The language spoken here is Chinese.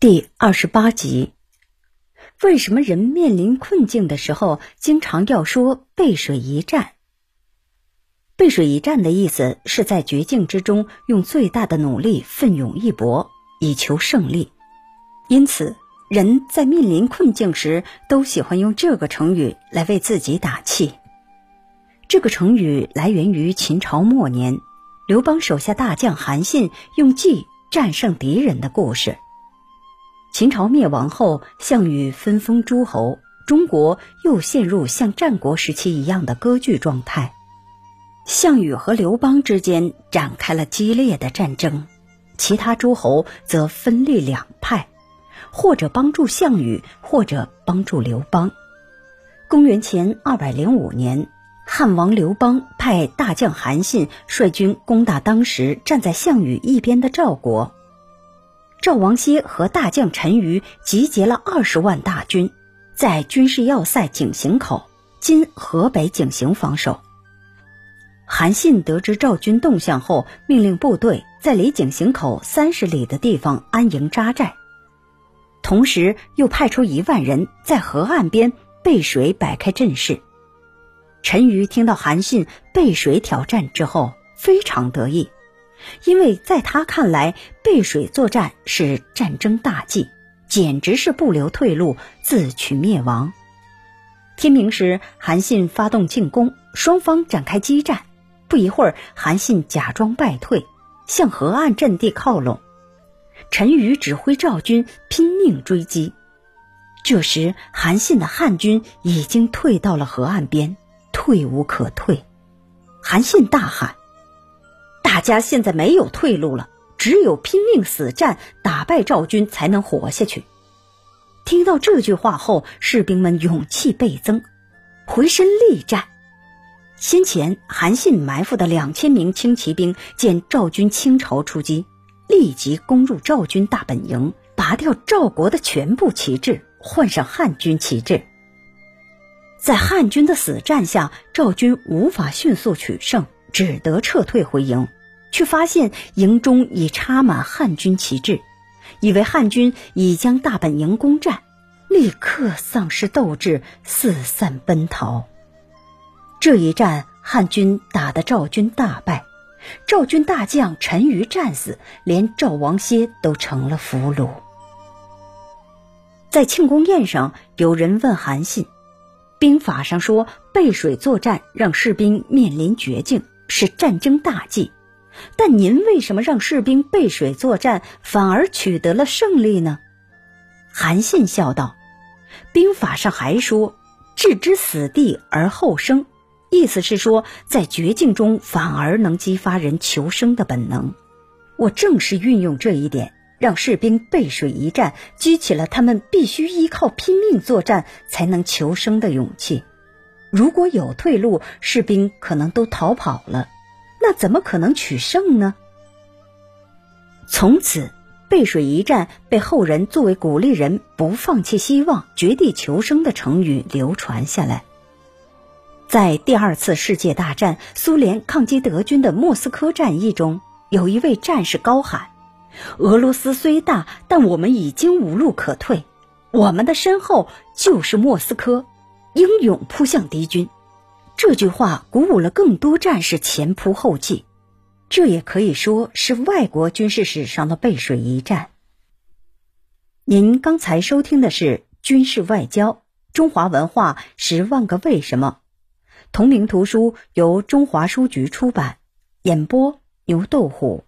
第二十八集：为什么人面临困境的时候，经常要说背水一战？背水一战的意思是在绝境之中，用最大的努力奋勇一搏，以求胜利。因此，人在面临困境时，都喜欢用这个成语来为自己打气。这个成语来源于秦朝末年，刘邦手下大将韩信用计战胜敌人的故事。秦朝灭亡后，项羽分封诸侯，中国又陷入像战国时期一样的割据状态。项羽和刘邦之间展开了激烈的战争，其他诸侯则分立两派，或者帮助项羽，或者帮助刘邦。公元前二百零五年，汉王刘邦派大将韩信率军攻打当时站在项羽一边的赵国。赵王歇和大将陈馀集结了二十万大军，在军事要塞井陉口（今河北井陉）防守。韩信得知赵军动向后，命令部队在离井陉口三十里的地方安营扎寨，同时又派出一万人在河岸边背水摆开阵势。陈馀听到韩信背水挑战之后，非常得意。因为在他看来，背水作战是战争大忌，简直是不留退路，自取灭亡。天明时，韩信发动进攻，双方展开激战。不一会儿，韩信假装败退，向河岸阵地靠拢。陈馀指挥赵军拼命追击。这时，韩信的汉军已经退到了河岸边，退无可退。韩信大喊。大家现在没有退路了，只有拼命死战，打败赵军才能活下去。听到这句话后，士兵们勇气倍增，回身力战。先前韩信埋伏的两千名轻骑兵见赵军倾巢出击，立即攻入赵军大本营，拔掉赵国的全部旗帜，换上汉军旗帜。在汉军的死战下，赵军无法迅速取胜，只得撤退回营。却发现营中已插满汉军旗帜，以为汉军已将大本营攻占，立刻丧失斗志，四散奔逃。这一战，汉军打得赵军大败，赵军大将陈馀战死，连赵王歇都成了俘虏。在庆功宴上，有人问韩信：“兵法上说背水作战，让士兵面临绝境，是战争大忌。”但您为什么让士兵背水作战，反而取得了胜利呢？韩信笑道：“兵法上还说‘置之死地而后生’，意思是说，在绝境中反而能激发人求生的本能。我正是运用这一点，让士兵背水一战，激起了他们必须依靠拼命作战才能求生的勇气。如果有退路，士兵可能都逃跑了。”那怎么可能取胜呢？从此，背水一战被后人作为鼓励人不放弃希望、绝地求生的成语流传下来。在第二次世界大战苏联抗击德军的莫斯科战役中，有一位战士高喊：“俄罗斯虽大，但我们已经无路可退，我们的身后就是莫斯科，英勇扑向敌军。”这句话鼓舞了更多战士前仆后继，这也可以说是外国军事史上的背水一战。您刚才收听的是《军事外交：中华文化十万个为什么》，同名图书由中华书局出版，演播牛豆虎。